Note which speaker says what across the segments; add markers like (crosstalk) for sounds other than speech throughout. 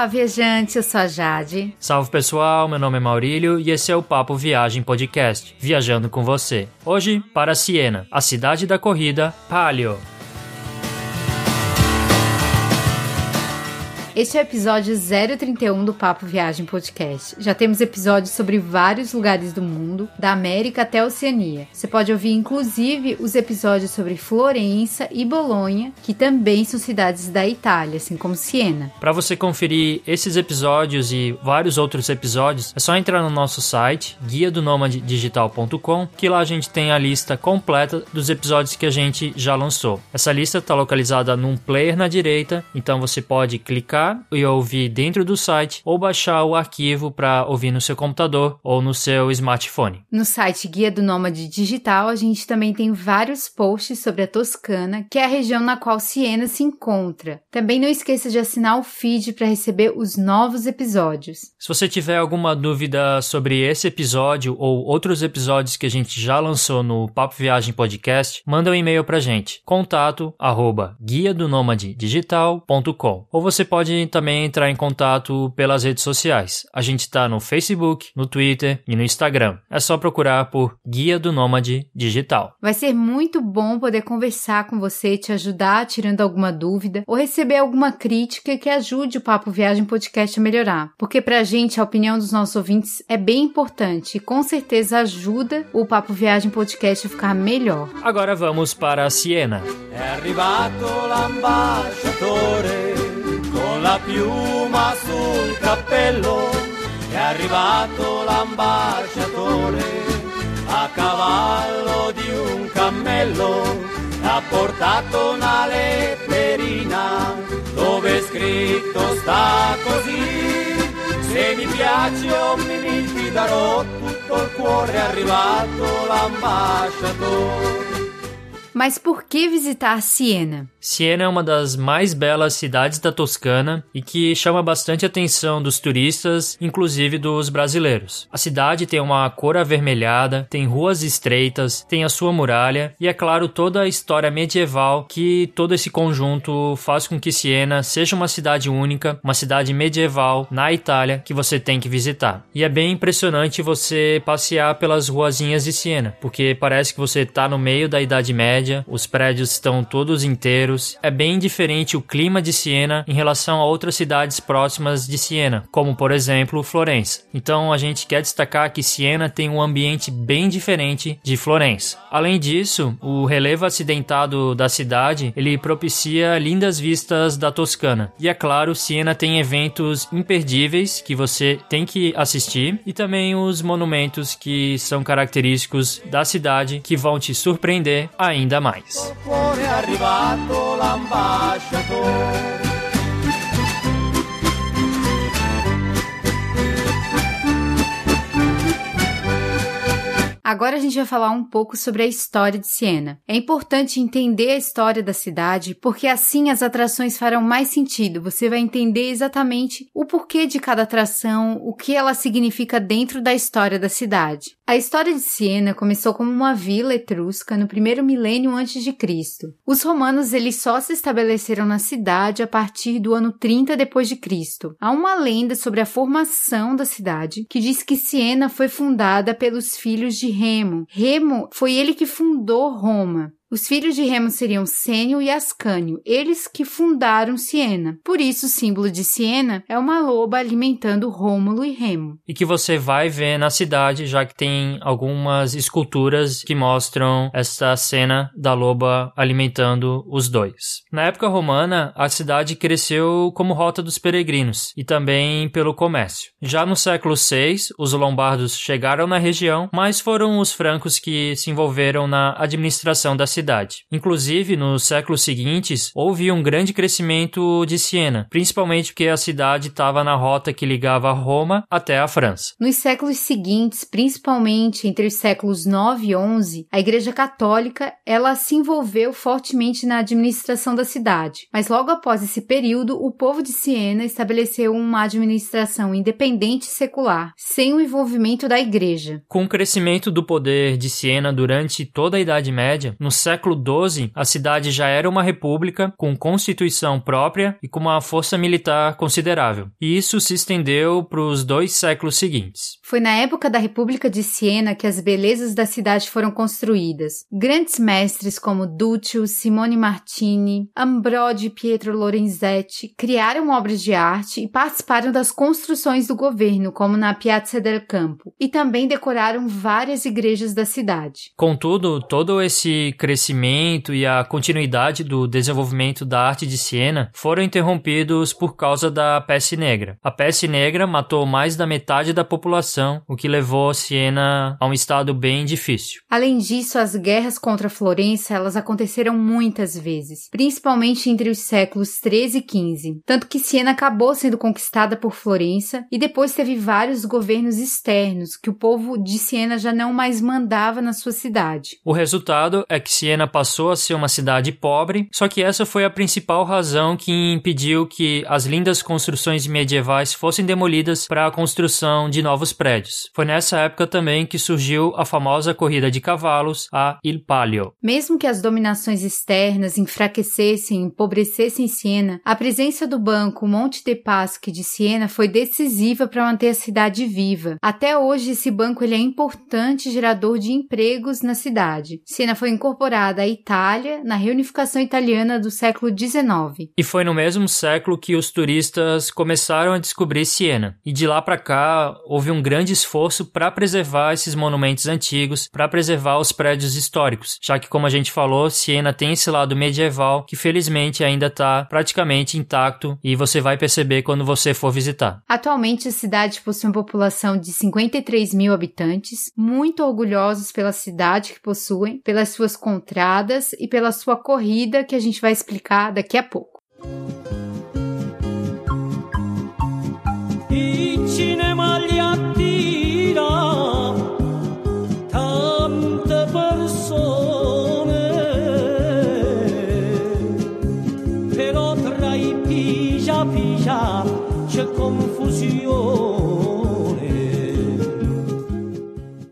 Speaker 1: Olá, viajante, eu sou a Jade.
Speaker 2: Salve pessoal, meu nome é Maurílio e esse é o Papo Viagem Podcast, viajando com você. Hoje para Siena, a cidade da corrida Palio.
Speaker 1: Este é o episódio 031 do Papo Viagem Podcast. Já temos episódios sobre vários lugares do mundo, da América até a Oceania. Você pode ouvir inclusive os episódios sobre Florença e Bolonha, que também são cidades da Itália, assim como Siena.
Speaker 2: Para você conferir esses episódios e vários outros episódios, é só entrar no nosso site, guia do digital.com, que lá a gente tem a lista completa dos episódios que a gente já lançou. Essa lista está localizada num player na direita, então você pode clicar e ouvir dentro do site ou baixar o arquivo para ouvir no seu computador ou no seu smartphone.
Speaker 1: No site Guia do Nômade Digital, a gente também tem vários posts sobre a Toscana, que é a região na qual Siena se encontra. Também não esqueça de assinar o feed para receber os novos episódios.
Speaker 2: Se você tiver alguma dúvida sobre esse episódio ou outros episódios que a gente já lançou no Papo Viagem Podcast, manda um e-mail para gente, contato arroba guia do digital.com ou você pode pode também entrar em contato pelas redes sociais. A gente está no Facebook, no Twitter e no Instagram. É só procurar por Guia do Nômade Digital.
Speaker 1: Vai ser muito bom poder conversar com você, te ajudar tirando alguma dúvida ou receber alguma crítica que ajude o Papo Viagem Podcast a melhorar. Porque pra gente a opinião dos nossos ouvintes é bem importante e com certeza ajuda o Papo Viagem Podcast a ficar melhor.
Speaker 2: Agora vamos para a Siena. É arrivato l'ambasciatore la piuma sul cappello è arrivato l'ambasciatore a cavallo di un cammello ha portato una letterina dove scritto sta così se mi piace o mi, ti tutto il cuore è arrivato l'ambasciatore
Speaker 1: Mas por que visitar Siena?
Speaker 2: Siena é uma das mais belas cidades da Toscana e que chama bastante atenção dos turistas, inclusive dos brasileiros. A cidade tem uma cor avermelhada, tem ruas estreitas, tem a sua muralha e, é claro, toda a história medieval que todo esse conjunto faz com que Siena seja uma cidade única, uma cidade medieval na Itália que você tem que visitar. E é bem impressionante você passear pelas ruazinhas de Siena, porque parece que você está no meio da Idade Média, os prédios estão todos inteiros é bem diferente o clima de Siena em relação a outras cidades próximas de Siena, como por exemplo Florença. Então a gente quer destacar que Siena tem um ambiente bem diferente de Florença. Além disso, o relevo acidentado da cidade ele propicia lindas vistas da Toscana. E é claro, Siena tem eventos imperdíveis que você tem que assistir e também os monumentos que são característicos da cidade que vão te surpreender ainda mais
Speaker 1: Agora a gente vai falar um pouco sobre a história de Siena. É importante entender a história da cidade, porque assim as atrações farão mais sentido. Você vai entender exatamente o porquê de cada atração, o que ela significa dentro da história da cidade. A história de Siena começou como uma vila etrusca no primeiro milênio antes de Cristo. Os romanos eles só se estabeleceram na cidade a partir do ano 30 depois de Cristo. Há uma lenda sobre a formação da cidade que diz que Siena foi fundada pelos filhos de Remo. Remo foi ele que fundou Roma. Os filhos de Remo seriam Sênio e Ascânio, eles que fundaram Siena. Por isso, o símbolo de Siena é uma loba alimentando Rômulo e Remo.
Speaker 2: E que você vai ver na cidade, já que tem algumas esculturas que mostram essa cena da loba alimentando os dois. Na época romana, a cidade cresceu como rota dos peregrinos e também pelo comércio. Já no século VI, os lombardos chegaram na região, mas foram os francos que se envolveram na administração da cidade cidade. Inclusive, nos séculos seguintes, houve um grande crescimento de Siena, principalmente porque a cidade estava na rota que ligava Roma até a França.
Speaker 1: Nos séculos seguintes, principalmente entre os séculos 9 e 11, a Igreja Católica ela se envolveu fortemente na administração da cidade. Mas logo após esse período, o povo de Siena estabeleceu uma administração independente e secular, sem o envolvimento da Igreja.
Speaker 2: Com o crescimento do poder de Siena durante toda a Idade Média, no século século XII, a cidade já era uma república com constituição própria e com uma força militar considerável. E isso se estendeu para os dois séculos seguintes.
Speaker 1: Foi na época da República de Siena que as belezas da cidade foram construídas. Grandes mestres como Duccio, Simone Martini, Ambrogio e Pietro Lorenzetti criaram obras de arte e participaram das construções do governo, como na Piazza del Campo, e também decoraram várias igrejas da cidade.
Speaker 2: Contudo, todo esse crescimento e a continuidade do desenvolvimento da arte de Siena foram interrompidos por causa da peste negra. A peste negra matou mais da metade da população, o que levou Siena a um estado bem difícil.
Speaker 1: Além disso, as guerras contra Florença elas aconteceram muitas vezes, principalmente entre os séculos 13 e 15, tanto que Siena acabou sendo conquistada por Florença e depois teve vários governos externos que o povo de Siena já não mais mandava na sua cidade.
Speaker 2: O resultado é que Siena passou a ser uma cidade pobre, só que essa foi a principal razão que impediu que as lindas construções medievais fossem demolidas para a construção de novos prédios. Foi nessa época também que surgiu a famosa corrida de cavalos, a Il Palio.
Speaker 1: Mesmo que as dominações externas enfraquecessem e empobrecessem Siena, a presença do banco Monte de Paschi de Siena foi decisiva para manter a cidade viva. Até hoje, esse banco ele é importante gerador de empregos na cidade. Siena foi incorporada à Itália na reunificação italiana do século XIX.
Speaker 2: E foi no mesmo século que os turistas começaram a descobrir Siena. E de lá para cá houve um grande esforço para preservar esses monumentos antigos, para preservar os prédios históricos, já que como a gente falou, Siena tem esse lado medieval que felizmente ainda está praticamente intacto e você vai perceber quando você for visitar.
Speaker 1: Atualmente a cidade possui uma população de 53 mil habitantes, muito orgulhosos pela cidade que possuem, pelas suas contradas e pela sua corrida que a gente vai explicar daqui a pouco.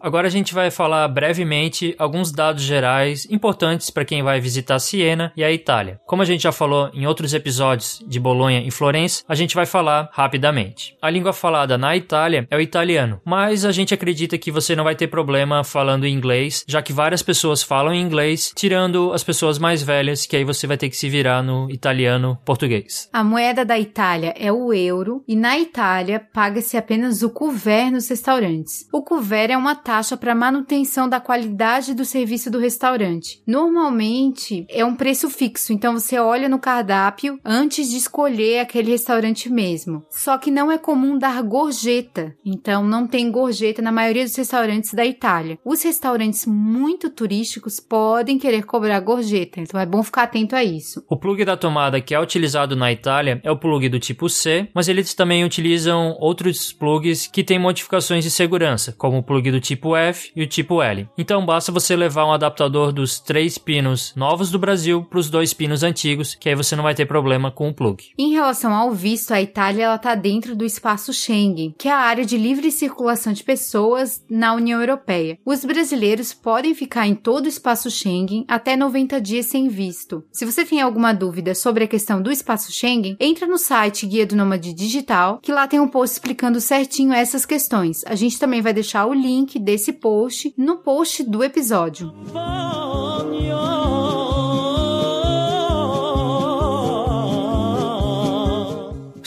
Speaker 2: Agora a gente vai falar brevemente alguns dados gerais importantes para quem vai visitar Siena e a Itália. Como a gente já falou em outros episódios de Bolonha e Florença, a gente vai falar rapidamente. A língua falada na Itália é o italiano, mas a gente acredita que você não vai ter problema falando inglês, já que várias pessoas falam inglês, tirando as pessoas mais velhas, que aí você vai ter que se virar no italiano português.
Speaker 1: A moeda da Itália é o euro e na Itália paga-se apenas o couvert nos restaurantes. O couvert é uma taxa taxa para manutenção da qualidade do serviço do restaurante. Normalmente é um preço fixo, então você olha no cardápio antes de escolher aquele restaurante mesmo. Só que não é comum dar gorjeta, então não tem gorjeta na maioria dos restaurantes da Itália. Os restaurantes muito turísticos podem querer cobrar gorjeta, então é bom ficar atento a isso.
Speaker 2: O plug da tomada que é utilizado na Itália é o plug do tipo C, mas eles também utilizam outros plugs que têm modificações de segurança, como o plug do tipo tipo F e o tipo L. Então basta você levar um adaptador dos três pinos novos do Brasil para os dois pinos antigos, que aí você não vai ter problema com o plug.
Speaker 1: Em relação ao visto, a Itália está dentro do espaço Schengen, que é a área de livre circulação de pessoas na União Europeia. Os brasileiros podem ficar em todo o espaço Schengen até 90 dias sem visto. Se você tem alguma dúvida sobre a questão do espaço Schengen, entra no site Guia do Nômade Digital, que lá tem um post explicando certinho essas questões. A gente também vai deixar o link desse esse post no post do episódio.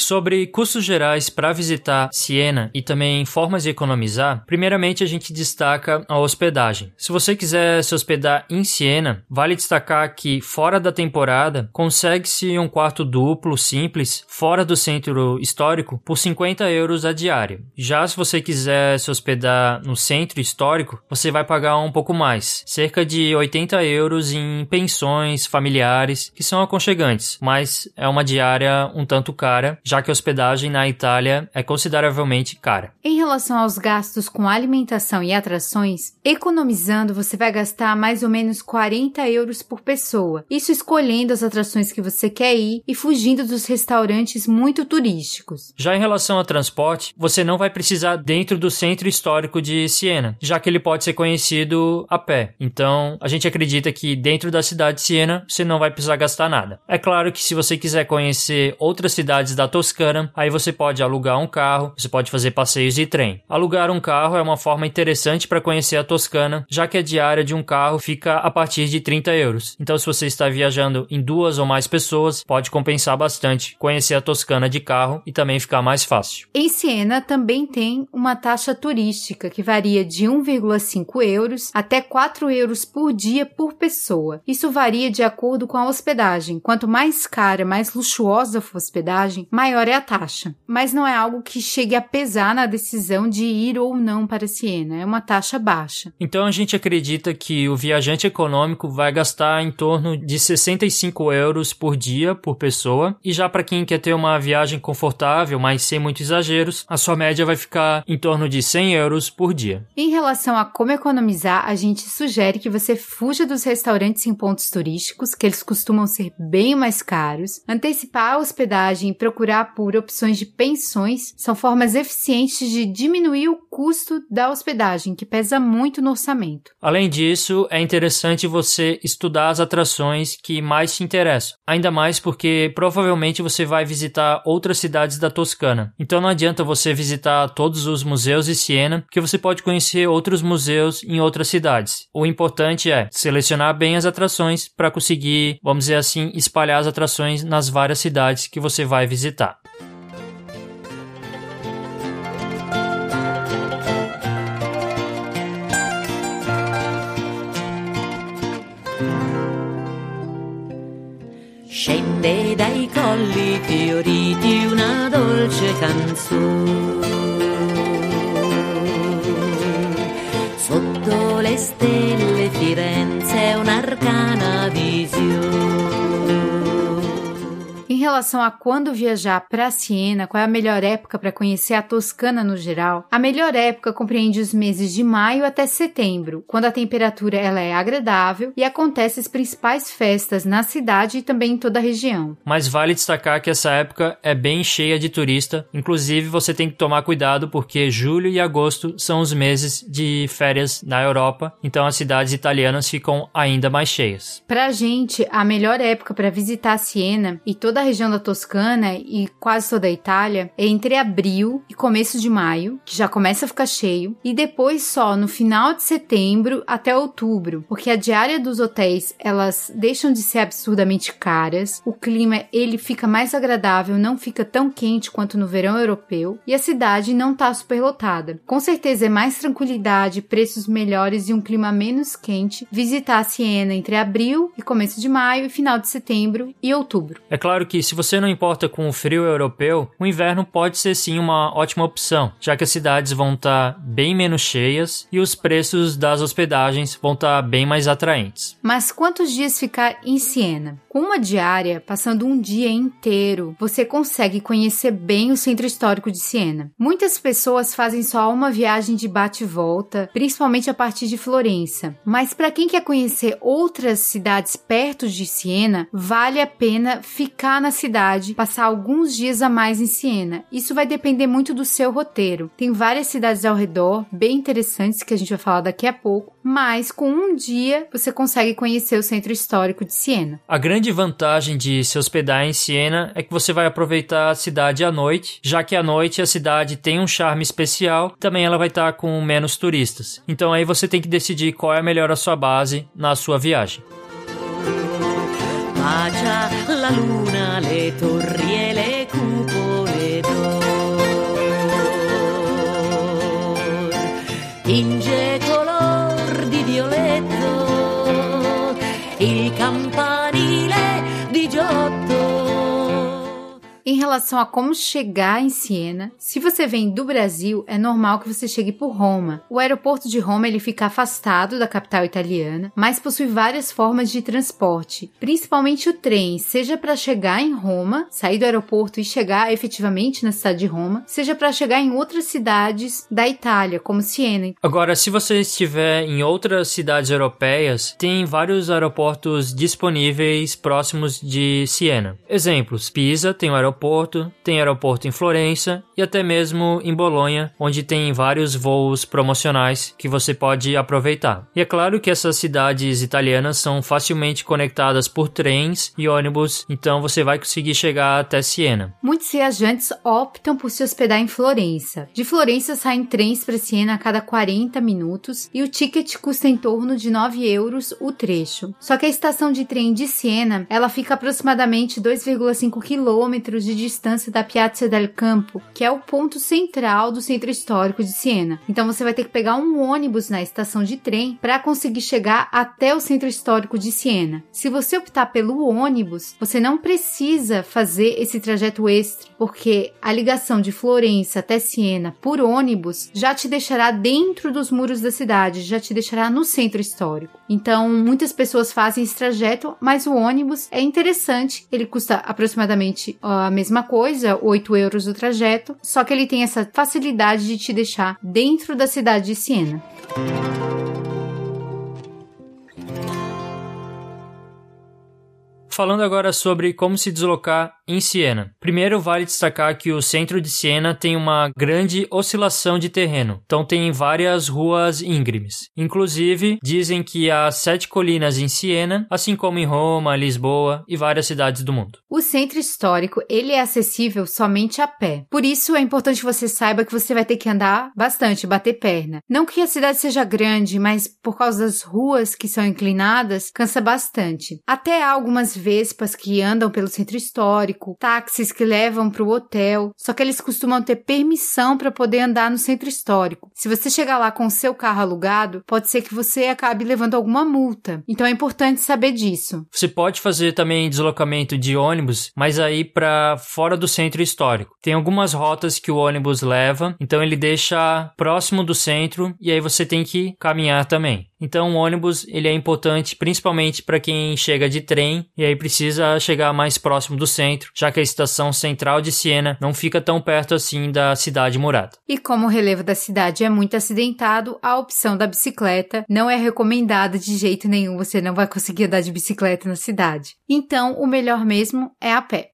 Speaker 2: Sobre custos gerais para visitar Siena e também formas de economizar, primeiramente a gente destaca a hospedagem. Se você quiser se hospedar em Siena, vale destacar que fora da temporada consegue-se um quarto duplo simples fora do centro histórico por 50 euros a diária. Já se você quiser se hospedar no centro histórico, você vai pagar um pouco mais, cerca de 80 euros em pensões familiares que são aconchegantes, mas é uma diária um tanto cara já que a hospedagem na Itália é consideravelmente cara.
Speaker 1: Em relação aos gastos com alimentação e atrações, economizando você vai gastar mais ou menos 40 euros por pessoa, isso escolhendo as atrações que você quer ir e fugindo dos restaurantes muito turísticos.
Speaker 2: Já em relação ao transporte, você não vai precisar dentro do centro histórico de Siena, já que ele pode ser conhecido a pé. Então, a gente acredita que dentro da cidade de Siena você não vai precisar gastar nada. É claro que se você quiser conhecer outras cidades da Toscana, aí você pode alugar um carro, você pode fazer passeios de trem. Alugar um carro é uma forma interessante para conhecer a Toscana, já que a diária de um carro fica a partir de 30 euros. Então, se você está viajando em duas ou mais pessoas, pode compensar bastante conhecer a Toscana de carro e também ficar mais fácil.
Speaker 1: Em Siena também tem uma taxa turística que varia de 1,5 euros até 4 euros por dia por pessoa. Isso varia de acordo com a hospedagem. Quanto mais cara, mais luxuosa for a hospedagem, maior é a taxa. Mas não é algo que chegue a pesar na decisão de ir ou não para Siena. É uma taxa baixa.
Speaker 2: Então a gente acredita que o viajante econômico vai gastar em torno de 65 euros por dia por pessoa. E já para quem quer ter uma viagem confortável, mas sem muitos exageros, a sua média vai ficar em torno de 100 euros por dia.
Speaker 1: Em relação a como economizar, a gente sugere que você fuja dos restaurantes em pontos turísticos, que eles costumam ser bem mais caros. Antecipar a hospedagem e procurar por opções de pensões são formas eficientes de diminuir o custo da hospedagem, que pesa muito no orçamento.
Speaker 2: Além disso, é interessante você estudar as atrações que mais te interessam, ainda mais porque provavelmente você vai visitar outras cidades da Toscana. Então não adianta você visitar todos os museus de Siena, que você pode conhecer outros museus em outras cidades. O importante é selecionar bem as atrações para conseguir, vamos dizer assim, espalhar as atrações nas várias cidades que você vai visitar.
Speaker 3: Scende dai colli fioriti una dolce canzone. Sotto le stelle Firenze un'arcana visione.
Speaker 1: Em relação a quando viajar para Siena, qual é a melhor época para conhecer a Toscana no geral, a melhor época compreende os meses de maio até setembro, quando a temperatura ela é agradável e acontecem as principais festas na cidade e também em toda a região.
Speaker 2: Mas vale destacar que essa época é bem cheia de turista, inclusive você tem que tomar cuidado porque julho e agosto são os meses de férias na Europa, então as cidades italianas ficam ainda mais cheias.
Speaker 1: Para a gente, a melhor época para visitar Siena e toda a região da Toscana e quase toda a Itália é entre abril e começo de maio, que já começa a ficar cheio, e depois só no final de setembro até outubro, porque a diária dos hotéis elas deixam de ser absurdamente caras, o clima ele fica mais agradável, não fica tão quente quanto no verão europeu, e a cidade não tá superlotada. Com certeza é mais tranquilidade, preços melhores e um clima menos quente visitar Siena entre abril e começo de maio e final de setembro e outubro.
Speaker 2: É claro que se você não importa com o frio europeu, o inverno pode ser sim uma ótima opção, já que as cidades vão estar bem menos cheias e os preços das hospedagens vão estar bem mais atraentes.
Speaker 1: Mas quantos dias ficar em Siena? Com uma diária, passando um dia inteiro, você consegue conhecer bem o centro histórico de Siena. Muitas pessoas fazem só uma viagem de bate volta, principalmente a partir de Florença. Mas para quem quer conhecer outras cidades perto de Siena, vale a pena ficar na cidade, passar alguns dias a mais em Siena. Isso vai depender muito do seu roteiro. Tem várias cidades ao redor, bem interessantes que a gente vai falar daqui a pouco, mas com um dia você consegue conhecer o centro histórico de Siena.
Speaker 2: A grande vantagem de se hospedar em Siena é que você vai aproveitar a cidade à noite, já que à noite a cidade tem um charme especial, também ela vai estar com menos turistas. Então aí você tem que decidir qual é melhor a sua base na sua viagem.
Speaker 3: Bacia la luna, le torri e le cupole d'or. Tinge
Speaker 1: Em relação a como chegar em Siena, se você vem do Brasil, é normal que você chegue por Roma. O aeroporto de Roma ele fica afastado da capital italiana, mas possui várias formas de transporte, principalmente o trem, seja para chegar em Roma, sair do aeroporto e chegar efetivamente na cidade de Roma, seja para chegar em outras cidades da Itália, como Siena.
Speaker 2: Agora, se você estiver em outras cidades europeias, tem vários aeroportos disponíveis próximos de Siena. Exemplos: Pisa tem um aeroporto, tem aeroporto em Florença e até mesmo em Bolonha, onde tem vários voos promocionais que você pode aproveitar. E é claro que essas cidades italianas são facilmente conectadas por trens e ônibus, então você vai conseguir chegar até Siena.
Speaker 1: Muitos viajantes optam por se hospedar em Florença. De Florença saem trens para Siena a cada 40 minutos e o ticket custa em torno de 9 euros o trecho. Só que a estação de trem de Siena, ela fica aproximadamente 2,5 quilômetros de distância da Piazza del Campo, que é o ponto central do centro histórico de Siena. Então você vai ter que pegar um ônibus na estação de trem para conseguir chegar até o centro histórico de Siena. Se você optar pelo ônibus, você não precisa fazer esse trajeto extra, porque a ligação de Florença até Siena por ônibus já te deixará dentro dos muros da cidade, já te deixará no centro histórico. Então, muitas pessoas fazem esse trajeto, mas o ônibus é interessante, ele custa aproximadamente a mesma coisa, 8 euros o trajeto, só que ele tem essa facilidade de te deixar dentro da cidade de Siena.
Speaker 2: Falando agora sobre como se deslocar em Siena. Primeiro, vale destacar que o centro de Siena tem uma grande oscilação de terreno, então tem várias ruas íngremes. Inclusive, dizem que há sete colinas em Siena, assim como em Roma, Lisboa e várias cidades do mundo.
Speaker 1: O centro histórico ele é acessível somente a pé. Por isso, é importante que você saiba que você vai ter que andar bastante, bater perna. Não que a cidade seja grande, mas por causa das ruas que são inclinadas, cansa bastante. Até algumas vespas que andam pelo centro histórico táxis que levam para o hotel, só que eles costumam ter permissão para poder andar no centro histórico. Se você chegar lá com o seu carro alugado, pode ser que você acabe levando alguma multa. Então é importante saber disso.
Speaker 2: Você pode fazer também deslocamento de ônibus, mas aí para fora do centro histórico. Tem algumas rotas que o ônibus leva, então ele deixa próximo do centro e aí você tem que caminhar também. Então o ônibus ele é importante principalmente para quem chega de trem e aí precisa chegar mais próximo do centro, já que a estação central de Siena não fica tão perto assim da cidade murada.
Speaker 1: E como o relevo da cidade é muito acidentado, a opção da bicicleta não é recomendada de jeito nenhum, você não vai conseguir andar de bicicleta na cidade. Então o melhor mesmo é a pé.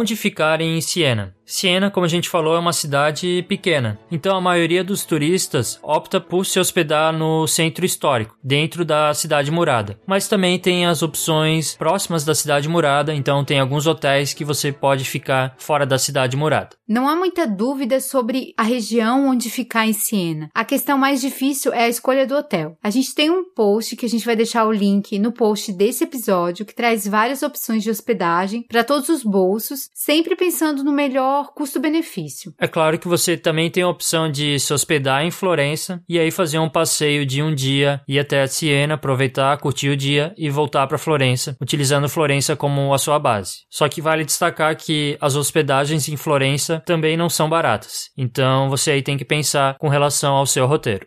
Speaker 2: Onde ficar em Siena. Siena, como a gente falou, é uma cidade pequena, então a maioria dos turistas opta por se hospedar no centro histórico, dentro da cidade murada. Mas também tem as opções próximas da cidade murada, então tem alguns hotéis que você pode ficar fora da cidade murada.
Speaker 1: Não há muita dúvida sobre a região onde ficar em Siena. A questão mais difícil é a escolha do hotel. A gente tem um post que a gente vai deixar o link no post desse episódio que traz várias opções de hospedagem para todos os bolsos, sempre pensando no melhor melhor custo-benefício.
Speaker 2: É claro que você também tem a opção de se hospedar em Florença e aí fazer um passeio de um dia, ir até Siena, aproveitar, curtir o dia e voltar para Florença, utilizando Florença como a sua base. Só que vale destacar que as hospedagens em Florença também não são baratas. Então você aí tem que pensar com relação ao seu roteiro.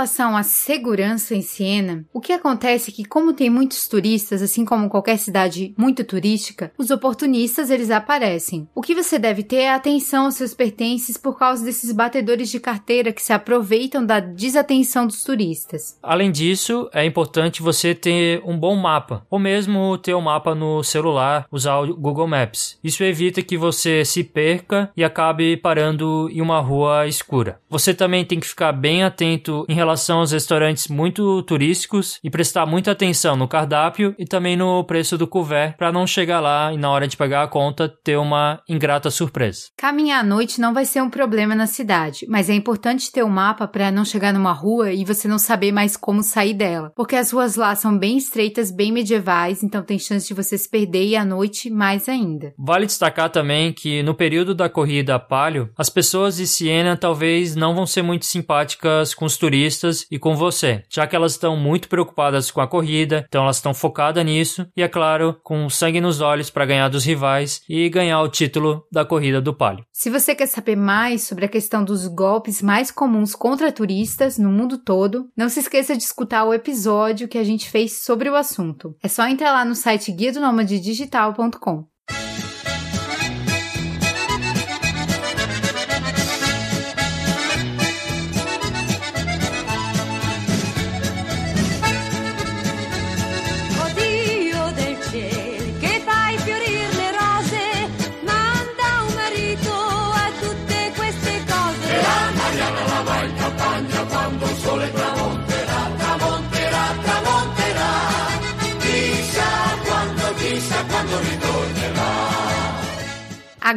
Speaker 1: Relação à segurança em Siena, o que acontece é que como tem muitos turistas, assim como qualquer cidade muito turística, os oportunistas eles aparecem. O que você deve ter é atenção aos seus pertences por causa desses batedores de carteira que se aproveitam da desatenção dos turistas.
Speaker 2: Além disso, é importante você ter um bom mapa, ou mesmo ter um mapa no celular, usar o Google Maps. Isso evita que você se perca e acabe parando em uma rua escura. Você também tem que ficar bem atento em relação relação aos restaurantes muito turísticos e prestar muita atenção no cardápio e também no preço do couvert para não chegar lá e na hora de pagar a conta ter uma ingrata surpresa.
Speaker 1: Caminhar à noite não vai ser um problema na cidade, mas é importante ter um mapa para não chegar numa rua e você não saber mais como sair dela, porque as ruas lá são bem estreitas, bem medievais, então tem chance de você se perder e à noite mais ainda.
Speaker 2: Vale destacar também que no período da corrida a palio, as pessoas de Siena talvez não vão ser muito simpáticas com os turistas e com você, já que elas estão muito preocupadas com a corrida, então elas estão focadas nisso e, é claro, com sangue nos olhos para ganhar dos rivais e ganhar o título da corrida do palio.
Speaker 1: Se você quer saber mais sobre a questão dos golpes mais comuns contra turistas no mundo todo, não se esqueça de escutar o episódio que a gente fez sobre o assunto. É só entrar lá no site guia do digital.com.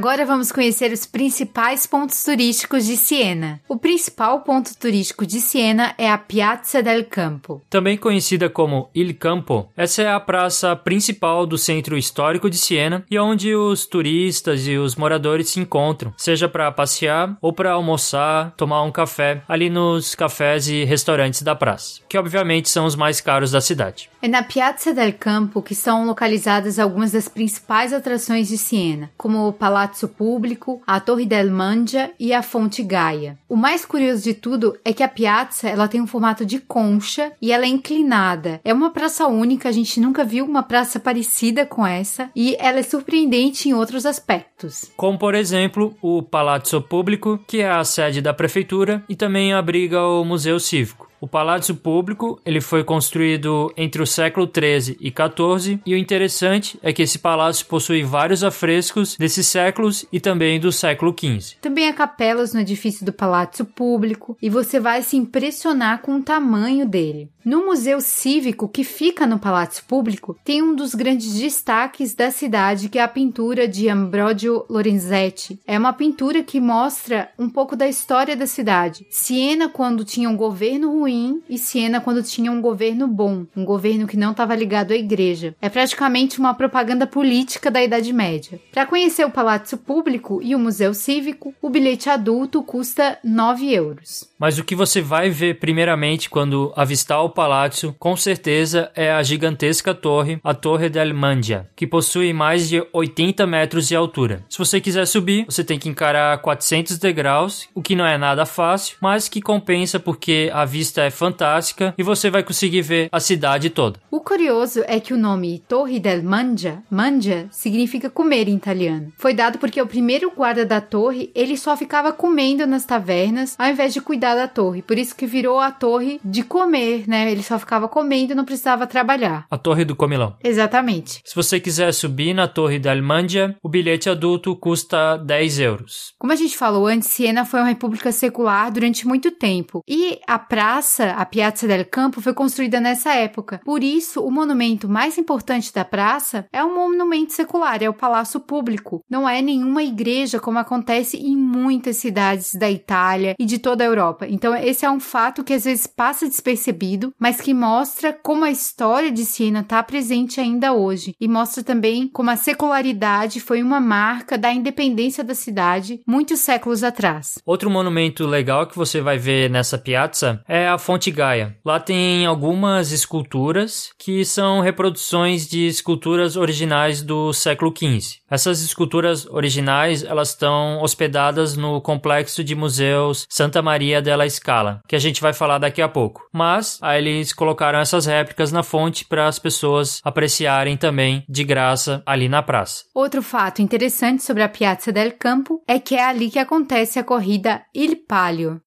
Speaker 1: Agora vamos conhecer os principais pontos turísticos de Siena. O principal ponto turístico de Siena é a Piazza del Campo.
Speaker 2: Também conhecida como Il Campo, essa é a praça principal do centro histórico de Siena e onde os turistas e os moradores se encontram, seja para passear ou para almoçar, tomar um café ali nos cafés e restaurantes da praça, que obviamente são os mais caros da cidade.
Speaker 1: É na Piazza del Campo que são localizadas algumas das principais atrações de Siena, como o Palácio Palazzo Público, a Torre del Mangia e a Fonte Gaia. O mais curioso de tudo é que a piazza ela tem um formato de concha e ela é inclinada. É uma praça única, a gente nunca viu uma praça parecida com essa e ela é surpreendente em outros aspectos.
Speaker 2: Como por exemplo, o Palazzo Público, que é a sede da prefeitura e também abriga o Museu Cívico. O Palácio Público ele foi construído entre o século 13 e 14 e o interessante é que esse palácio possui vários afrescos desses séculos e também do século 15.
Speaker 1: Também há capelas no edifício do Palácio Público e você vai se impressionar com o tamanho dele. No Museu Cívico, que fica no Palácio Público, tem um dos grandes destaques da cidade, que é a pintura de Ambrogio Lorenzetti. É uma pintura que mostra um pouco da história da cidade. Siena, quando tinha um governo ruim, e Siena, quando tinha um governo bom, um governo que não estava ligado à igreja. É praticamente uma propaganda política da Idade Média. Para conhecer o Palácio Público e o Museu Cívico, o bilhete adulto custa 9 euros.
Speaker 2: Mas o que você vai ver primeiramente quando avistar o palácio, com certeza, é a gigantesca torre, a Torre del Mandia, que possui mais de 80 metros de altura. Se você quiser subir, você tem que encarar 400 degraus, o que não é nada fácil, mas que compensa porque a vista é fantástica e você vai conseguir ver a cidade toda.
Speaker 1: O curioso é que o nome Torre del Mangia, Mangia, significa comer em italiano. Foi dado porque o primeiro guarda da torre, ele só ficava comendo nas tavernas ao invés de cuidar da torre. Por isso que virou a torre de comer, né? Ele só ficava comendo e não precisava trabalhar.
Speaker 2: A Torre do Comilão.
Speaker 1: Exatamente.
Speaker 2: Se você quiser subir na Torre da Almandia, o bilhete adulto custa 10 euros.
Speaker 1: Como a gente falou antes, Siena foi uma república secular durante muito tempo. E a praça, a Piazza del Campo, foi construída nessa época. Por isso, o monumento mais importante da praça é um monumento secular, é o Palácio Público. Não é nenhuma igreja, como acontece em muitas cidades da Itália e de toda a Europa. Então, esse é um fato que às vezes passa despercebido, mas que mostra como a história de Siena está presente ainda hoje e mostra também como a secularidade foi uma marca da independência da cidade muitos séculos atrás.
Speaker 2: Outro monumento legal que você vai ver nessa piazza é a Fonte Gaia. Lá tem algumas esculturas que são reproduções de esculturas originais do século XV. Essas esculturas originais elas estão hospedadas no complexo de museus Santa Maria della Scala, que a gente vai falar daqui a pouco. Mas a eles colocaram essas réplicas na fonte para as pessoas apreciarem também de graça ali na praça.
Speaker 1: Outro fato interessante sobre a Piazza del Campo é que é ali que acontece a corrida Il Palio.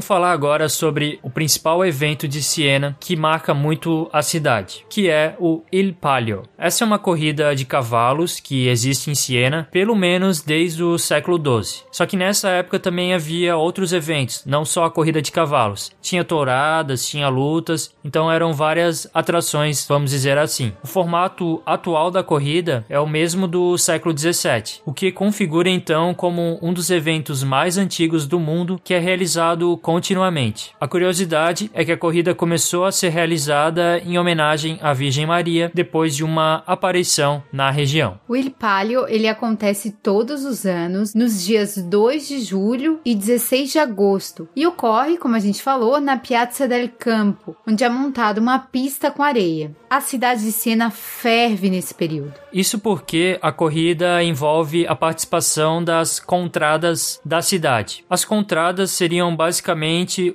Speaker 2: Vamos falar agora sobre o principal evento de Siena que marca muito a cidade, que é o Il Palio. Essa é uma corrida de cavalos que existe em Siena pelo menos desde o século XII. Só que nessa época também havia outros eventos, não só a corrida de cavalos. Tinha touradas, tinha lutas, então eram várias atrações, vamos dizer assim. O formato atual da corrida é o mesmo do século XVII, o que configura então como um dos eventos mais antigos do mundo que é realizado continuamente. A curiosidade é que a corrida começou a ser realizada em homenagem à Virgem Maria depois de uma aparição na região.
Speaker 1: O Il Palio ele acontece todos os anos nos dias 2 de julho e 16 de agosto e ocorre, como a gente falou, na Piazza del Campo, onde é montada uma pista com areia. A cidade de Siena ferve nesse período.
Speaker 2: Isso porque a corrida envolve a participação das contradas da cidade. As contradas seriam basicamente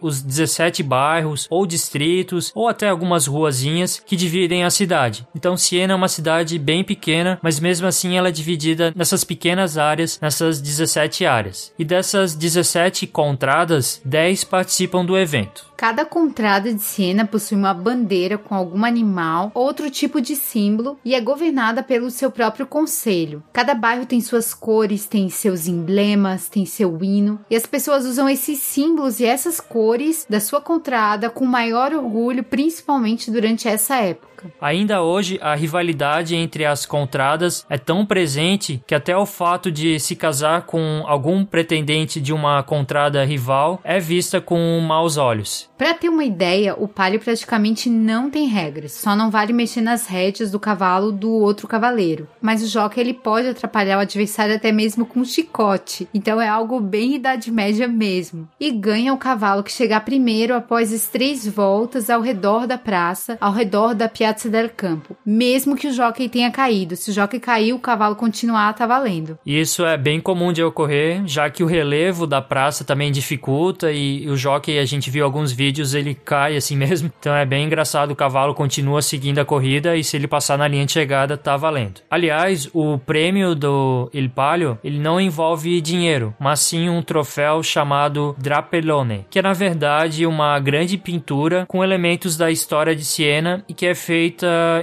Speaker 2: os 17 bairros ou distritos ou até algumas ruazinhas que dividem a cidade. Então Siena é uma cidade bem pequena, mas mesmo assim ela é dividida nessas pequenas áreas, nessas 17 áreas. E dessas 17 contradas, 10 participam do evento.
Speaker 1: Cada contrada de Siena possui uma bandeira com algum animal, outro tipo de símbolo e é governada pelo seu próprio conselho. Cada bairro tem suas cores, tem seus emblemas, tem seu hino e as pessoas usam esses símbolos e essas cores da sua contrada com maior orgulho, principalmente durante essa época.
Speaker 2: Ainda hoje, a rivalidade entre as contradas é tão presente que até o fato de se casar com algum pretendente de uma contrada rival é vista com maus olhos.
Speaker 1: Para ter uma ideia, o palio praticamente não tem regras, só não vale mexer nas rédeas do cavalo do outro cavaleiro. Mas o jockey ele pode atrapalhar o adversário até mesmo com um chicote, então é algo bem idade média mesmo. E ganha o cavalo que chegar primeiro após as três voltas ao redor da praça, ao redor da Piazza del Campo, mesmo que o jockey tenha caído. Se o jockey caiu, o cavalo continuar, tá valendo.
Speaker 2: Isso é bem comum de ocorrer, já que o relevo da praça também dificulta e o jockey, a gente viu alguns vídeos, ele cai assim (laughs) mesmo. Então é bem engraçado, o cavalo continua seguindo a corrida e se ele passar na linha de chegada, tá valendo. Aliás, o prêmio do Il Palio, ele não envolve dinheiro, mas sim um troféu chamado Drapellone, que é na verdade uma grande pintura com elementos da história de Siena e que é feita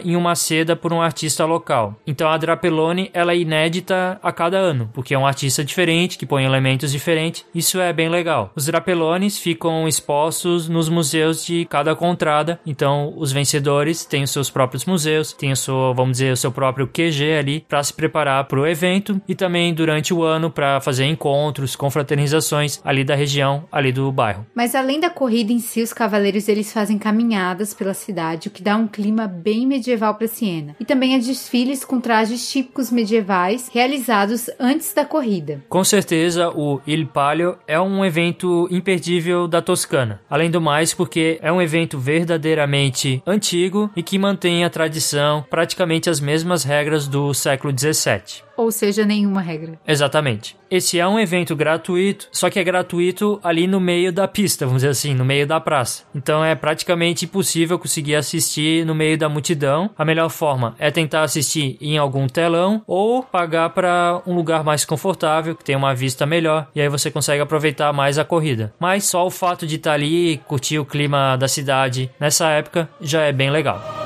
Speaker 2: em uma seda por um artista local. Então a Drapellone, ela é inédita a cada ano, porque é um artista diferente, que põe elementos diferentes. Isso é bem legal. Os Drapellones ficam expostos nos museus de cada contrada, então os vencedores têm os seus próprios museus, têm o seu, vamos dizer, o seu próprio QG ali para se preparar para o evento e também durante o ano para fazer encontros, confraternizações ali da região, ali do bairro.
Speaker 1: Mas além da corrida em si, os cavaleiros eles fazem caminhadas pela cidade, o que dá um clima bem medieval para Siena. E também há desfiles com trajes típicos medievais realizados antes da corrida.
Speaker 2: Com certeza, o Il Palio é um evento imperdível da Toscana. Além do mais, porque é um evento verdadeiramente antigo e que mantém a tradição, praticamente as mesmas regras do século 17
Speaker 1: ou seja, nenhuma regra.
Speaker 2: Exatamente. Esse é um evento gratuito, só que é gratuito ali no meio da pista, vamos dizer assim, no meio da praça. Então é praticamente impossível conseguir assistir no meio da multidão. A melhor forma é tentar assistir em algum telão ou pagar para um lugar mais confortável, que tem uma vista melhor, e aí você consegue aproveitar mais a corrida. Mas só o fato de estar ali e curtir o clima da cidade nessa época já é bem legal.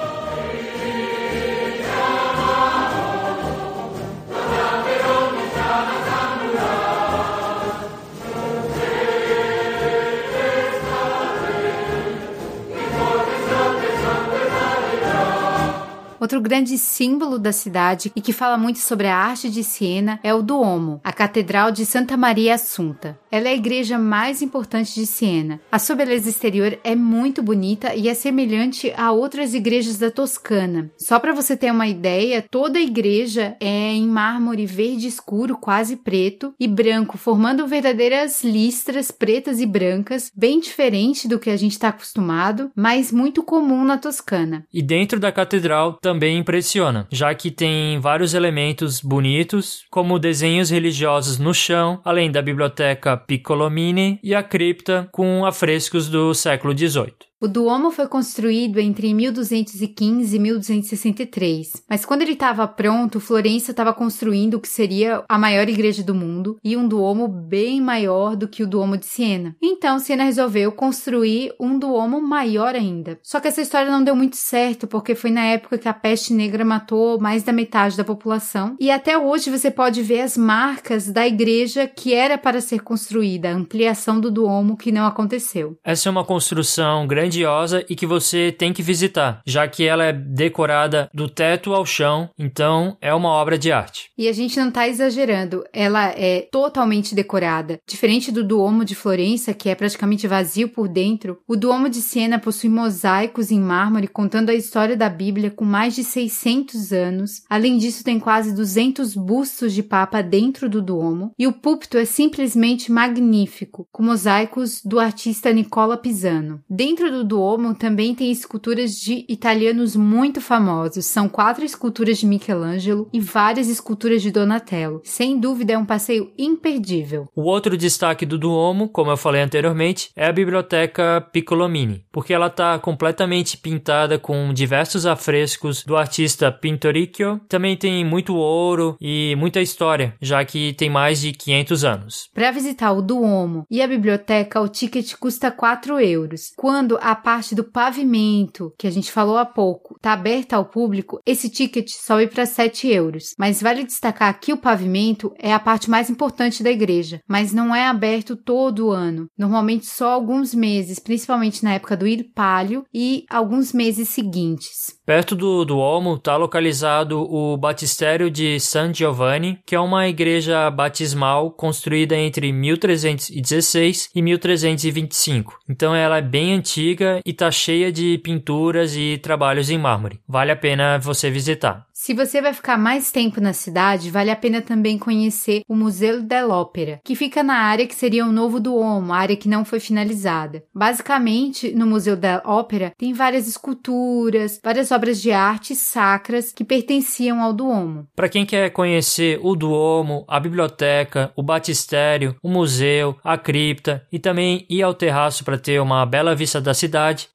Speaker 1: Outro grande símbolo da cidade e que fala muito sobre a arte de Siena é o Duomo, a Catedral de Santa Maria Assunta. Ela é a igreja mais importante de Siena. A sua beleza exterior é muito bonita e é semelhante a outras igrejas da Toscana. Só para você ter uma ideia, toda a igreja é em mármore verde escuro, quase preto, e branco, formando verdadeiras listras pretas e brancas, bem diferente do que a gente está acostumado, mas muito comum na Toscana.
Speaker 2: E dentro da catedral também também impressiona, já que tem vários elementos bonitos, como desenhos religiosos no chão, além da biblioteca Piccolomini e a cripta com afrescos do século XVIII.
Speaker 1: O Duomo foi construído entre 1215 e 1263, mas quando ele estava pronto, Florença estava construindo o que seria a maior igreja do mundo e um Duomo bem maior do que o Duomo de Siena. Então, Siena resolveu construir um Duomo maior ainda. Só que essa história não deu muito certo, porque foi na época que a peste negra matou mais da metade da população, e até hoje você pode ver as marcas da igreja que era para ser construída, a ampliação do Duomo que não aconteceu.
Speaker 2: Essa é uma construção grandiosa e que você tem que visitar, já que ela é decorada do teto ao chão, então é uma obra de arte.
Speaker 1: E a gente não está exagerando, ela é totalmente decorada. Diferente do Duomo de Florença, que é praticamente vazio por dentro, o Duomo de Siena possui mosaicos em mármore contando a história da Bíblia com mais de 600 anos. Além disso, tem quase 200 bustos de papa dentro do Duomo, e o púlpito é simplesmente magnífico, com mosaicos do artista Nicola Pisano. Dentro do Duomo também tem esculturas de italianos muito famosos. São quatro esculturas de Michelangelo e várias esculturas de Donatello. Sem dúvida é um passeio imperdível.
Speaker 2: O outro destaque do Duomo, como eu falei anteriormente, é a biblioteca Piccolomini, porque ela está completamente pintada com diversos afrescos do artista Pintoricchio. Também tem muito ouro e muita história, já que tem mais de 500 anos.
Speaker 1: Para visitar o Duomo e a biblioteca, o ticket custa 4 euros. Quando a parte do pavimento, que a gente falou há pouco, está aberta ao público, esse ticket sobe para 7 euros. Mas vale destacar que o pavimento é a parte mais importante da igreja, mas não é aberto todo ano. Normalmente só alguns meses, principalmente na época do Ir Palio e alguns meses seguintes.
Speaker 2: Perto do Duomo está localizado o Batistério de San Giovanni, que é uma igreja batismal construída entre 1316 e 1325. Então ela é bem antiga e está cheia de pinturas e trabalhos em mármore. Vale a pena você visitar.
Speaker 1: Se você vai ficar mais tempo na cidade, vale a pena também conhecer o Museu dell'Opera, que fica na área que seria o novo Duomo, área que não foi finalizada. Basicamente, no Museu dell'Opera tem várias esculturas, várias obras de arte sacras que pertenciam ao Duomo.
Speaker 2: Para quem quer conhecer o Duomo, a biblioteca, o batistério, o museu, a cripta e também ir ao terraço para ter uma bela vista da cidade,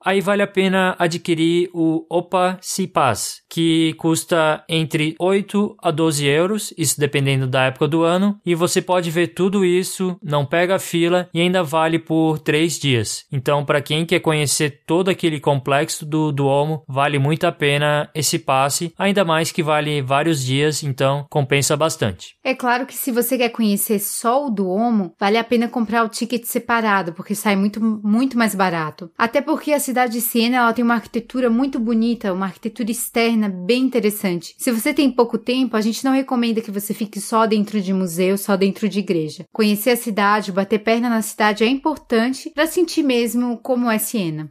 Speaker 2: aí vale a pena adquirir o Opa Si Pass, que custa entre 8 a 12 euros, isso dependendo da época do ano, e você pode ver tudo isso, não pega fila e ainda vale por 3 dias. Então, para quem quer conhecer todo aquele complexo do Duomo, vale muito a pena esse passe, ainda mais que vale vários dias, então compensa bastante.
Speaker 1: É claro que se você quer conhecer só o Duomo, vale a pena comprar o ticket separado, porque sai muito, muito mais barato. Até porque a cidade de Siena ela tem uma arquitetura muito bonita, uma arquitetura externa bem interessante. Se você tem pouco tempo, a gente não recomenda que você fique só dentro de museu, só dentro de igreja. Conhecer a cidade, bater perna na cidade é importante para sentir mesmo como é Siena.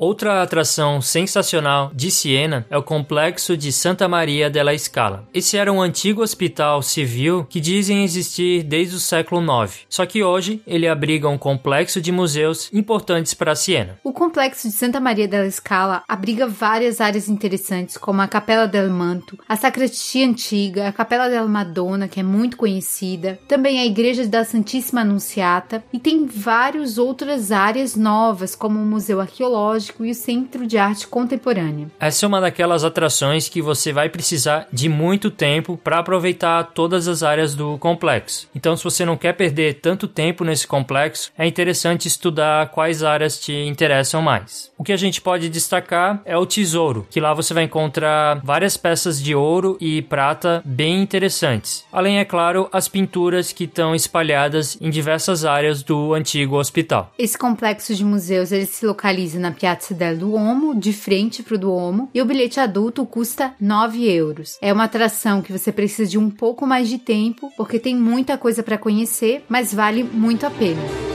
Speaker 2: Outra atração sensacional de Siena é o complexo de Santa Maria della Scala. Esse era um antigo hospital civil que dizem existir desde o século IX, só que hoje ele abriga um complexo de museus importantes para Siena.
Speaker 1: O complexo de Santa Maria della Scala abriga várias áreas interessantes, como a Capela del Manto, a Sacristia Antiga, a Capela della Madonna, que é muito conhecida, também a Igreja da Santíssima Anunciata, e tem várias outras áreas novas, como o Museu Arqueológico e o Centro de Arte Contemporânea.
Speaker 2: Essa é uma daquelas atrações que você vai precisar de muito tempo para aproveitar todas as áreas do complexo. Então, se você não quer perder tanto tempo nesse complexo, é interessante estudar quais áreas te interessam mais. O que a gente pode destacar é o tesouro, que lá você vai encontrar várias peças de ouro e prata bem interessantes. Além, é claro, as pinturas que estão espalhadas em diversas áreas do antigo hospital.
Speaker 1: Esse complexo de museus ele se localiza na Piazza Piazza del Duomo, de frente para o Duomo, e o bilhete adulto custa 9 euros. É uma atração que você precisa de um pouco mais de tempo, porque tem muita coisa para conhecer, mas vale muito a pena.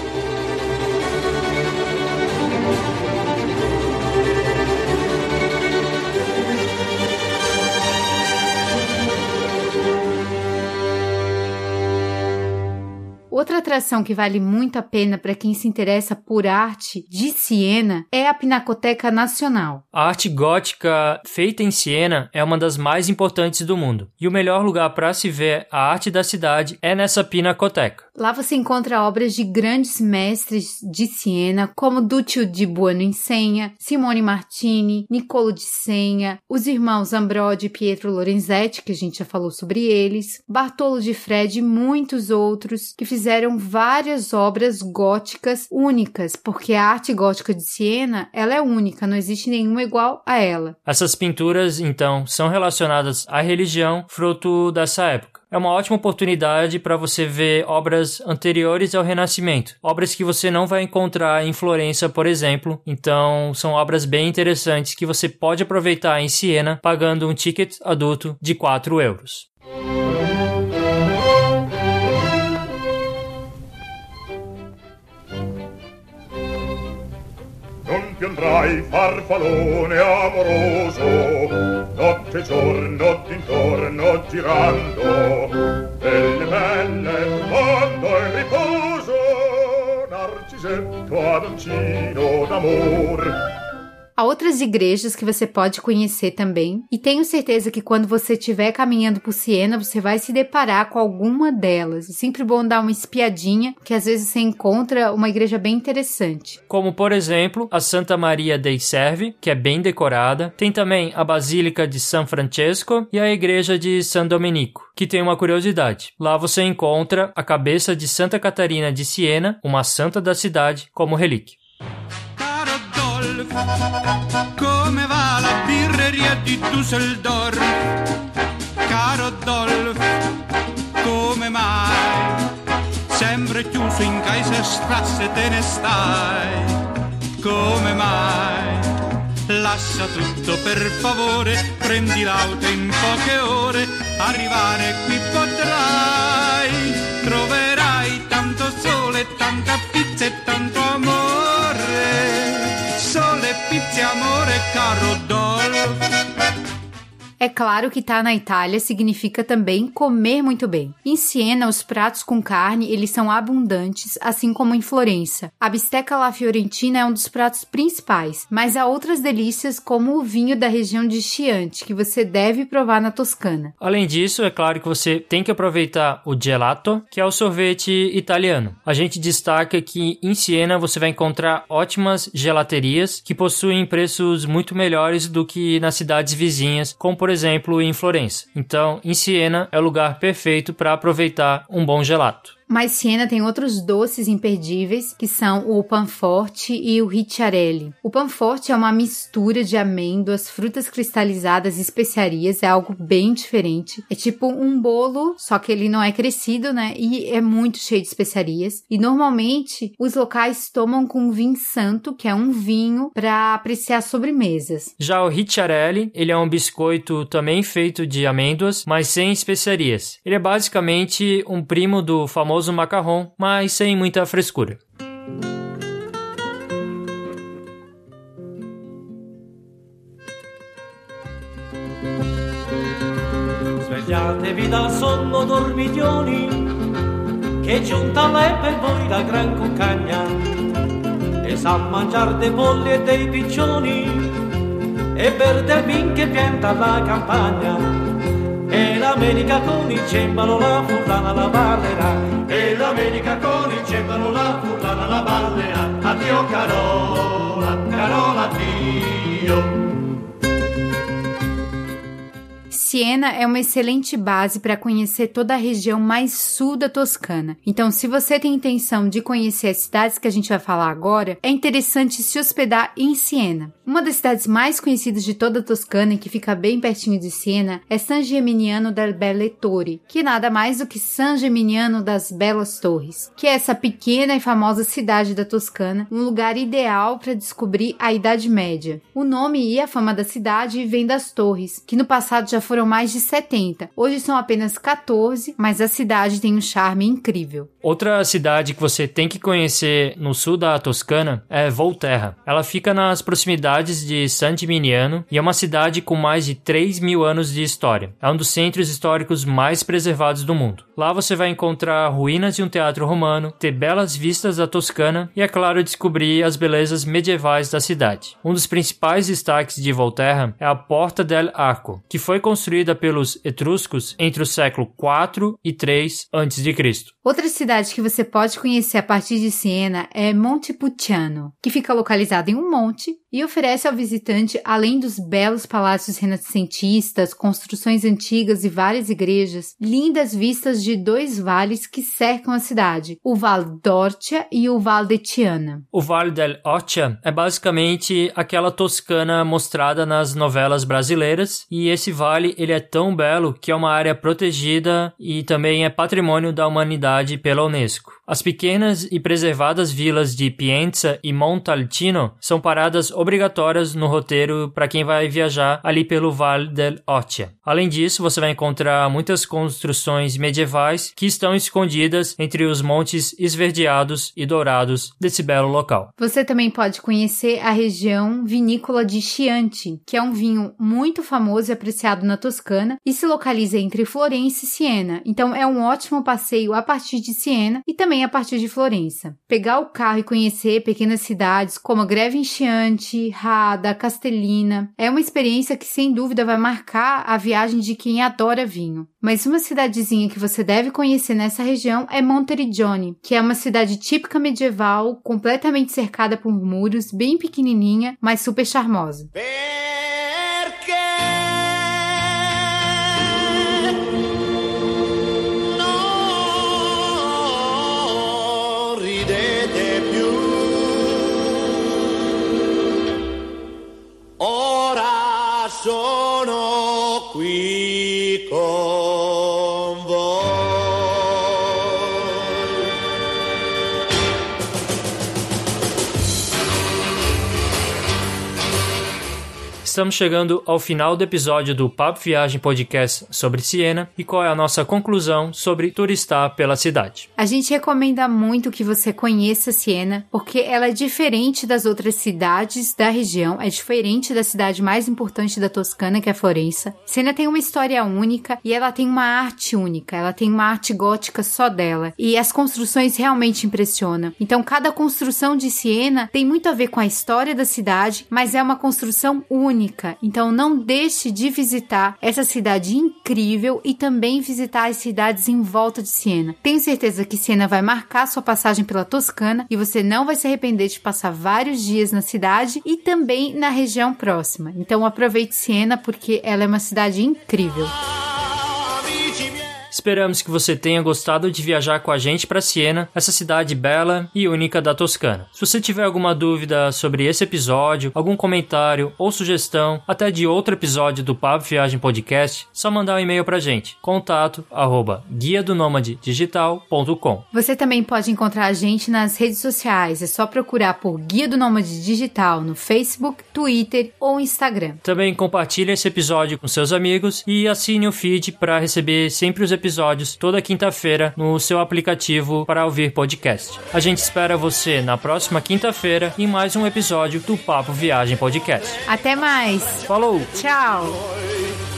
Speaker 1: Outra atração que vale muito a pena para quem se interessa por arte de Siena é a Pinacoteca Nacional.
Speaker 2: A arte gótica feita em Siena é uma das mais importantes do mundo, e o melhor lugar para se ver a arte da cidade é nessa pinacoteca.
Speaker 1: Lá você encontra obras de grandes mestres de Siena, como Duccio di Buono Insegna, Simone Martini, Niccolo di Senha, os irmãos Ambrogio e Pietro Lorenzetti, que a gente já falou sobre eles, Bartolo de Fred e muitos outros que fizeram várias obras góticas únicas, porque a arte gótica de Siena, ela é única, não existe nenhuma igual a ela.
Speaker 2: Essas pinturas, então, são relacionadas à religião, fruto dessa época é uma ótima oportunidade para você ver obras anteriores ao Renascimento, obras que você não vai encontrar em Florença, por exemplo. Então, são obras bem interessantes que você pode aproveitar em Siena pagando um ticket adulto de 4 euros.
Speaker 4: Piandrai farfallone amoroso. Notte e giorno d'intorno girando belle belle mondo e riposo narcisetto adoncino d'amor
Speaker 1: Há outras igrejas que você pode conhecer também, e tenho certeza que quando você estiver caminhando por Siena, você vai se deparar com alguma delas. É sempre bom dar uma espiadinha, que às vezes você encontra uma igreja bem interessante.
Speaker 2: Como, por exemplo, a Santa Maria dei Servi, que é bem decorada. Tem também a Basílica de San Francesco e a Igreja de San Domenico, que tem uma curiosidade. Lá você encontra a cabeça de Santa Catarina de Siena, uma santa da cidade, como relíquia.
Speaker 5: Come va la birreria di Dusseldorf? Caro Dolf, come mai? Sempre chiuso in Kaiserstrasse te ne stai? Come mai? Lascia tutto per favore, prendi l'auto in poche ore, arrivare qui
Speaker 1: É claro que estar tá na Itália significa também comer muito bem. Em Siena, os pratos com carne, eles são abundantes, assim como em Florença. A bisteca la fiorentina é um dos pratos principais, mas há outras delícias como o vinho da região de Chianti, que você deve provar na Toscana.
Speaker 2: Além disso, é claro que você tem que aproveitar o gelato, que é o sorvete italiano. A gente destaca que em Siena você vai encontrar ótimas gelaterias que possuem preços muito melhores do que nas cidades vizinhas, como por exemplo, em Florença. Então, em Siena é o lugar perfeito para aproveitar um bom gelato.
Speaker 1: Mas Siena tem outros doces imperdíveis, que são o panforte e o ricciarelli. O panforte é uma mistura de amêndoas, frutas cristalizadas e especiarias, é algo bem diferente. É tipo um bolo, só que ele não é crescido, né? E é muito cheio de especiarias. E normalmente os locais tomam com vinho santo, que é um vinho para apreciar sobremesas.
Speaker 2: Já o ricciarelli, ele é um biscoito também feito de amêndoas, mas sem especiarias. Ele é basicamente um primo do famoso famoso macarrão, mas sem muita frescura.
Speaker 6: Svegliatevi dal sonno dormiglioni, che giunta l'è per voi la gran cuccagna, e sa mangiar dei polli e dei piccioni, e per del vin che pianta la campagna e l'America con il cembalo la furlana la ballerà. E l'America con il cembalo la furlana la ballerà. Addio Carola, Carola addio
Speaker 1: Siena é uma excelente base para conhecer toda a região mais sul da Toscana. Então, se você tem intenção de conhecer as cidades que a gente vai falar agora, é interessante se hospedar em Siena. Uma das cidades mais conhecidas de toda a Toscana e que fica bem pertinho de Siena é San Geminiano del Belle Torri, que nada mais do que San Geminiano das Belas Torres, que é essa pequena e famosa cidade da Toscana, um lugar ideal para descobrir a Idade Média. O nome e a fama da cidade vem das torres, que no passado já foram foram mais de 70. Hoje são apenas 14, mas a cidade tem um charme incrível.
Speaker 2: Outra cidade que você tem que conhecer no sul da Toscana é Volterra. Ela fica nas proximidades de San Gimignano e é uma cidade com mais de 3 mil anos de história. É um dos centros históricos mais preservados do mundo. Lá você vai encontrar ruínas de um teatro romano, ter belas vistas da Toscana e, é claro, descobrir as belezas medievais da cidade. Um dos principais destaques de Volterra é a Porta del Arco, que foi construída pelos etruscos entre o século 4 e 3 a.C.
Speaker 1: Outra cidade que você pode conhecer a partir de Siena é Montepulciano, que fica localizada em um monte e oferece ao visitante, além dos belos palácios renascentistas, construções antigas e várias igrejas, lindas vistas de dois vales que cercam a cidade, o Val d'Orcia e o Val de Tiana.
Speaker 2: O Vale del Orcia é basicamente aquela Toscana mostrada nas novelas brasileiras e esse vale ele é tão belo que é uma área protegida e também é patrimônio da humanidade pela Unesco. As pequenas e preservadas vilas de Pienza e Montalcino são paradas obrigatórias no roteiro para quem vai viajar ali pelo Vale del Orcia. Além disso, você vai encontrar muitas construções medievais que estão escondidas entre os montes esverdeados e dourados desse belo local.
Speaker 1: Você também pode conhecer a região vinícola de Chianti, que é um vinho muito famoso e apreciado na Toscana e se localiza entre Florença e Siena. Então é um ótimo passeio a partir de Siena e também a partir de Florença. Pegar o carro e conhecer pequenas cidades como Grevinciante, Rada, Castellina é uma experiência que sem dúvida vai marcar a viagem de quem adora vinho. Mas uma cidadezinha que você deve conhecer nessa região é Monteriggioni, que é uma cidade típica medieval, completamente cercada por muros, bem pequenininha, mas super charmosa.
Speaker 7: non
Speaker 2: Estamos chegando ao final do episódio do Papo Viagem Podcast sobre Siena e qual é a nossa conclusão sobre turistar pela cidade.
Speaker 1: A gente recomenda muito que você conheça Siena, porque ela é diferente das outras cidades da região, é diferente da cidade mais importante da Toscana, que é Florença. Siena tem uma história única e ela tem uma arte única, ela tem uma arte gótica só dela. E as construções realmente impressionam. Então, cada construção de Siena tem muito a ver com a história da cidade, mas é uma construção única. Então, não deixe de visitar essa cidade incrível e também visitar as cidades em volta de Siena. Tenho certeza que Siena vai marcar sua passagem pela Toscana e você não vai se arrepender de passar vários dias na cidade e também na região próxima. Então, aproveite Siena porque ela é uma cidade incrível.
Speaker 2: Esperamos que você tenha gostado de viajar com a gente para Siena, essa cidade bela e única da Toscana. Se você tiver alguma dúvida sobre esse episódio, algum comentário ou sugestão, até de outro episódio do Papo Viagem Podcast, só mandar um e-mail pra gente. Contato arroba guia do digital.com.
Speaker 1: Você também pode encontrar a gente nas redes sociais. É só procurar por Guia do Nômade Digital no Facebook, Twitter ou Instagram.
Speaker 2: Também compartilhe esse episódio com seus amigos e assine o feed para receber sempre os episódios toda quinta-feira no seu aplicativo para ouvir podcast. A gente espera você na próxima quinta-feira em mais um episódio do Papo Viagem Podcast.
Speaker 1: Até mais.
Speaker 2: Falou!
Speaker 1: Tchau.